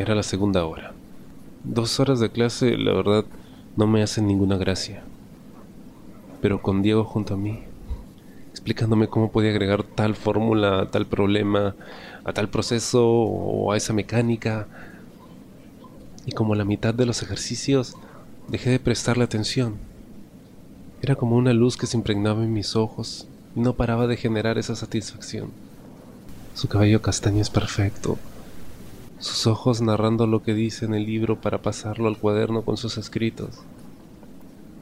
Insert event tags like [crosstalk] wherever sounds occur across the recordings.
Era la segunda hora. Dos horas de clase, la verdad, no me hacen ninguna gracia. Pero con Diego junto a mí, explicándome cómo podía agregar tal fórmula tal problema, a tal proceso o a esa mecánica, y como la mitad de los ejercicios dejé de prestarle atención. Era como una luz que se impregnaba en mis ojos y no paraba de generar esa satisfacción. Su cabello castaño es perfecto, sus ojos narrando lo que dice en el libro para pasarlo al cuaderno con sus escritos.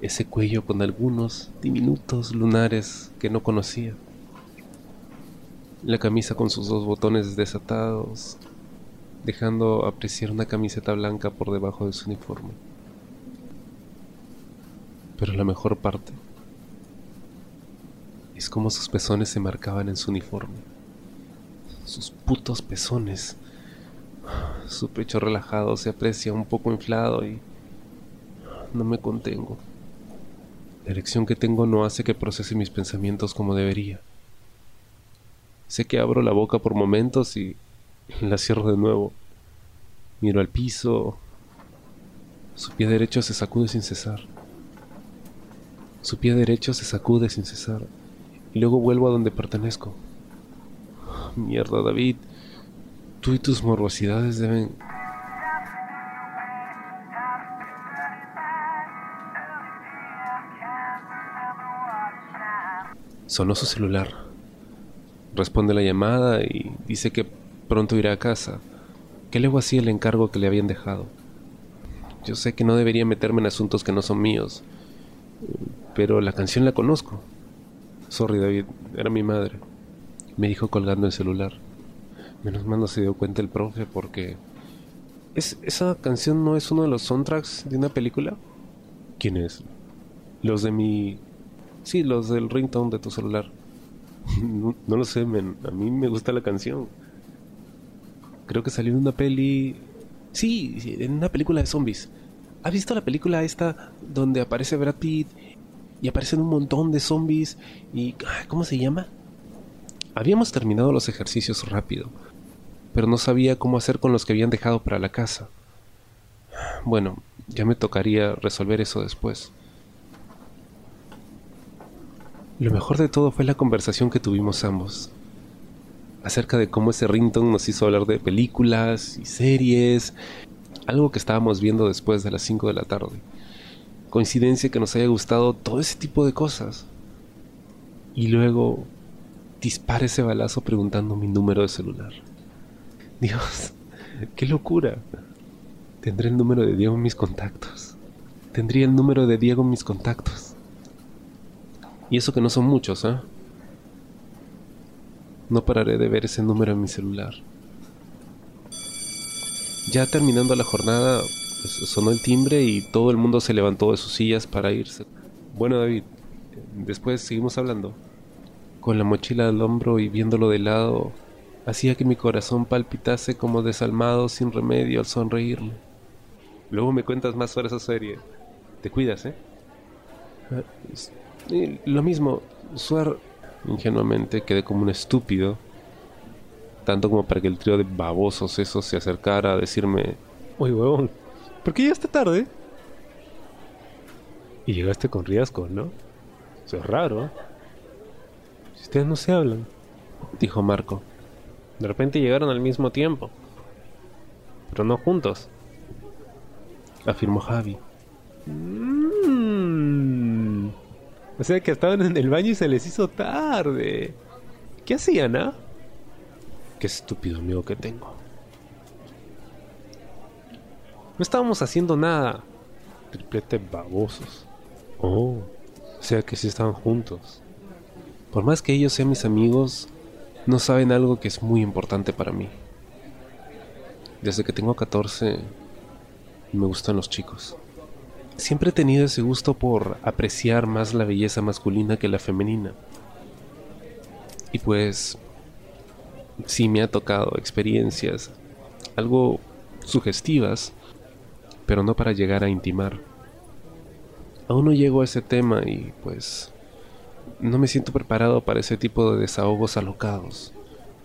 Ese cuello con algunos diminutos lunares que no conocía. La camisa con sus dos botones desatados, dejando apreciar una camiseta blanca por debajo de su uniforme. Pero la mejor parte es como sus pezones se marcaban en su uniforme. Sus putos pezones su pecho relajado se aprecia un poco inflado y no me contengo. La erección que tengo no hace que procese mis pensamientos como debería. Sé que abro la boca por momentos y la cierro de nuevo. Miro al piso. Su pie derecho se sacude sin cesar. Su pie derecho se sacude sin cesar. Y luego vuelvo a donde pertenezco. Mierda, David. Tú y tus morbosidades deben... Sonó su celular. Responde la llamada y dice que pronto irá a casa. Que luego hacía el encargo que le habían dejado. Yo sé que no debería meterme en asuntos que no son míos, pero la canción la conozco. Sorry David, era mi madre. Me dijo colgando el celular. Menos mal no se dio cuenta el profe porque... ¿Es, ¿Esa canción no es uno de los soundtracks de una película? ¿Quién es? Los de mi... Sí, los del ringtone de tu celular. [laughs] no, lo sé, men. A mí me gusta la canción. Creo que salió en una peli... Sí, en una película de zombies. ¿Has visto la película esta donde aparece Brad Pitt y aparecen un montón de zombies y... ¿Cómo se llama? Habíamos terminado los ejercicios rápido pero no sabía cómo hacer con los que habían dejado para la casa. Bueno, ya me tocaría resolver eso después. Lo mejor de todo fue la conversación que tuvimos ambos, acerca de cómo ese Rington nos hizo hablar de películas y series, algo que estábamos viendo después de las 5 de la tarde. Coincidencia que nos haya gustado todo ese tipo de cosas. Y luego dispara ese balazo preguntando mi número de celular. Dios, qué locura. Tendré el número de Diego en mis contactos. Tendría el número de Diego en mis contactos. Y eso que no son muchos, ¿eh? No pararé de ver ese número en mi celular. Ya terminando la jornada, pues, sonó el timbre y todo el mundo se levantó de sus sillas para irse. Bueno, David, después seguimos hablando. Con la mochila al hombro y viéndolo de lado, hacía que mi corazón palpitase como desalmado sin remedio al sonreírle. Luego me cuentas más sobre esa serie. Te cuidas, ¿eh? eh lo mismo, Suar ingenuamente quedé como un estúpido, tanto como para que el trío de babosos esos se acercara a decirme, oye huevón, ¿por qué llegaste tarde? Y llegaste con riesgo, ¿no? Es raro. Ustedes no se hablan, dijo Marco. De repente llegaron al mismo tiempo. Pero no juntos. Afirmó Javi. Mm. O sea que estaban en el baño y se les hizo tarde. ¿Qué hacían, ah? Qué estúpido amigo que tengo. No estábamos haciendo nada. Triplete babosos. Oh, o sea que sí estaban juntos. Por más que ellos sean mis amigos, no saben algo que es muy importante para mí. Desde que tengo 14 me gustan los chicos. Siempre he tenido ese gusto por apreciar más la belleza masculina que la femenina. Y pues sí me ha tocado experiencias algo sugestivas, pero no para llegar a intimar. Aún no llego a ese tema y pues no me siento preparado para ese tipo de desahogos alocados.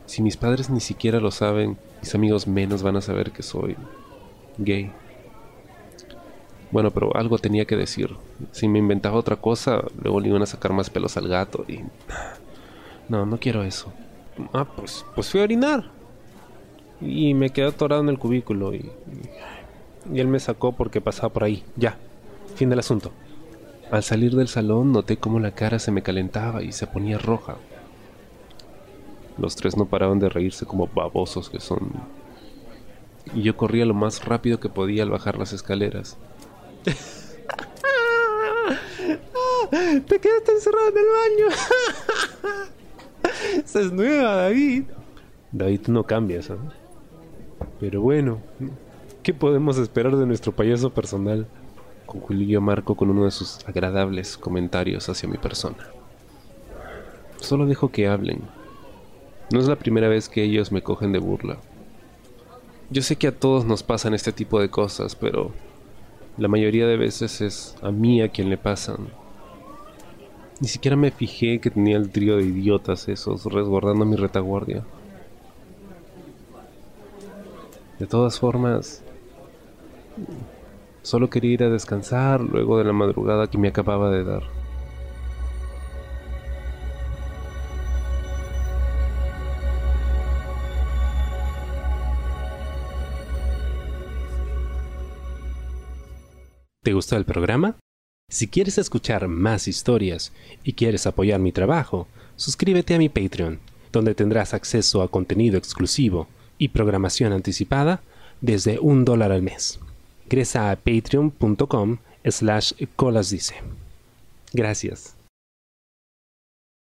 Si mis padres ni siquiera lo saben, mis amigos menos van a saber que soy gay. Bueno, pero algo tenía que decir. Si me inventaba otra cosa, luego le iban a sacar más pelos al gato y... No, no quiero eso. Ah, pues, pues fui a orinar. Y me quedé atorado en el cubículo y, y él me sacó porque pasaba por ahí. Ya, fin del asunto. Al salir del salón noté cómo la cara se me calentaba y se ponía roja. Los tres no paraban de reírse como babosos que son. Y yo corría lo más rápido que podía al bajar las escaleras. [laughs] Te quedaste encerrado en el baño. [laughs] Esa es nueva, David. David, tú no cambias, ¿eh? Pero bueno, ¿qué podemos esperar de nuestro payaso personal? Concluyó Marco con uno de sus agradables comentarios hacia mi persona. Solo dejo que hablen. No es la primera vez que ellos me cogen de burla. Yo sé que a todos nos pasan este tipo de cosas, pero la mayoría de veces es a mí a quien le pasan. Ni siquiera me fijé que tenía el trío de idiotas esos resguardando mi retaguardia. De todas formas, solo quería ir a descansar luego de la madrugada que me acababa de dar. ¿Te gustó el programa? Si quieres escuchar más historias y quieres apoyar mi trabajo, suscríbete a mi Patreon, donde tendrás acceso a contenido exclusivo y programación anticipada desde un dólar al mes. Ingresa a patreon.com slash colasdice. Gracias.